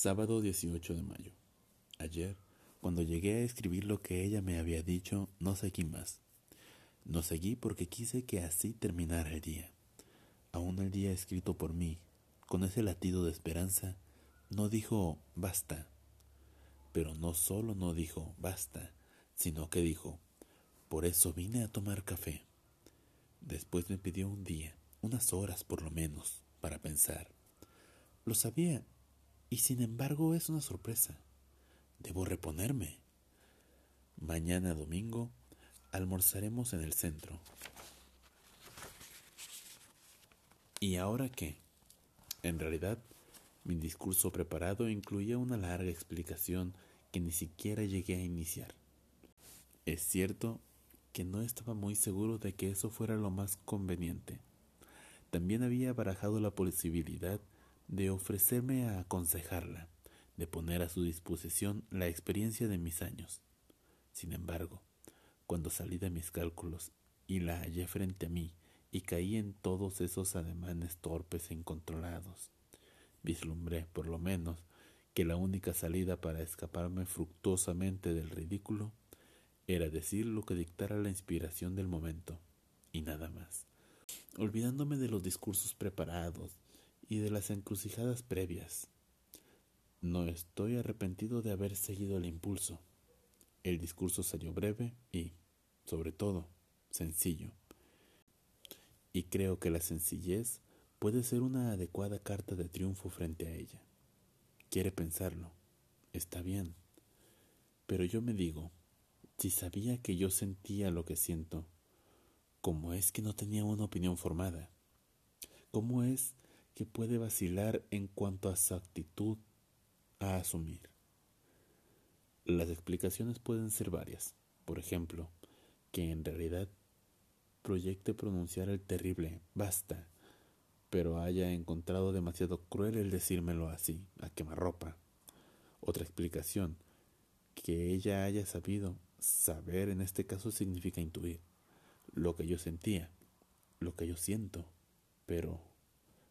Sábado 18 de mayo. Ayer, cuando llegué a escribir lo que ella me había dicho, no seguí más. No seguí porque quise que así terminara el día. Aún el día escrito por mí, con ese latido de esperanza, no dijo basta. Pero no solo no dijo basta, sino que dijo, por eso vine a tomar café. Después me pidió un día, unas horas por lo menos, para pensar. Lo sabía y sin embargo es una sorpresa. Debo reponerme. Mañana domingo almorzaremos en el centro. ¿Y ahora qué? En realidad, mi discurso preparado incluía una larga explicación que ni siquiera llegué a iniciar. Es cierto que no estaba muy seguro de que eso fuera lo más conveniente. También había barajado la posibilidad de ofrecerme a aconsejarla, de poner a su disposición la experiencia de mis años. Sin embargo, cuando salí de mis cálculos y la hallé frente a mí y caí en todos esos ademanes torpes e incontrolados, vislumbré, por lo menos, que la única salida para escaparme fructuosamente del ridículo era decir lo que dictara la inspiración del momento, y nada más, olvidándome de los discursos preparados, y de las encrucijadas previas. No estoy arrepentido de haber seguido el impulso. El discurso salió breve y, sobre todo, sencillo. Y creo que la sencillez puede ser una adecuada carta de triunfo frente a ella. Quiere pensarlo. Está bien. Pero yo me digo, si sabía que yo sentía lo que siento, ¿cómo es que no tenía una opinión formada? ¿Cómo es que puede vacilar en cuanto a su actitud a asumir. Las explicaciones pueden ser varias. Por ejemplo, que en realidad proyecte pronunciar el terrible basta, pero haya encontrado demasiado cruel el decírmelo así, a quemarropa. Otra explicación, que ella haya sabido, saber en este caso significa intuir, lo que yo sentía, lo que yo siento, pero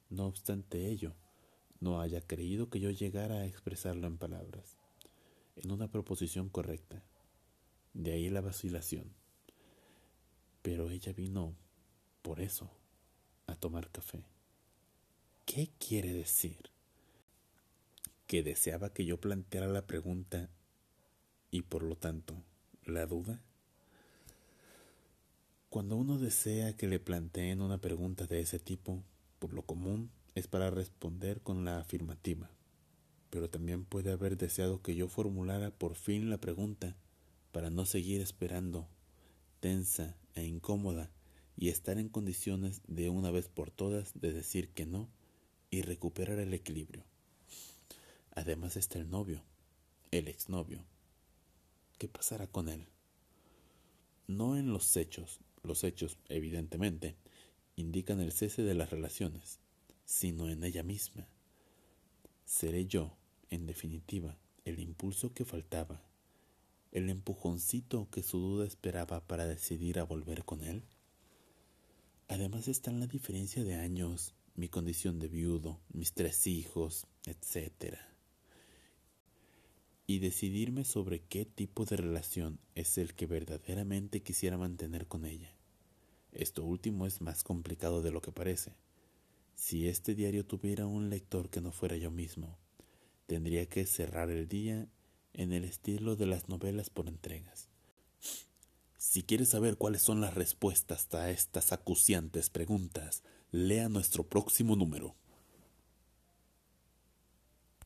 no obstante ello, no haya creído que yo llegara a expresarlo en palabras, en una proposición correcta. De ahí la vacilación. Pero ella vino por eso, a tomar café. ¿Qué quiere decir? Que deseaba que yo planteara la pregunta y por lo tanto la duda. Cuando uno desea que le planteen una pregunta de ese tipo, por lo común, es para responder con la afirmativa, pero también puede haber deseado que yo formulara por fin la pregunta para no seguir esperando, tensa e incómoda, y estar en condiciones de una vez por todas de decir que no y recuperar el equilibrio. Además está el novio, el exnovio. ¿Qué pasará con él? No en los hechos, los hechos, evidentemente, indican el cese de las relaciones, sino en ella misma. Seré yo, en definitiva, el impulso que faltaba, el empujoncito que su duda esperaba para decidir a volver con él. Además está la diferencia de años, mi condición de viudo, mis tres hijos, etc. Y decidirme sobre qué tipo de relación es el que verdaderamente quisiera mantener con ella. Esto último es más complicado de lo que parece. Si este diario tuviera un lector que no fuera yo mismo, tendría que cerrar el día en el estilo de las novelas por entregas. Si quieres saber cuáles son las respuestas a estas acuciantes preguntas, lea nuestro próximo número.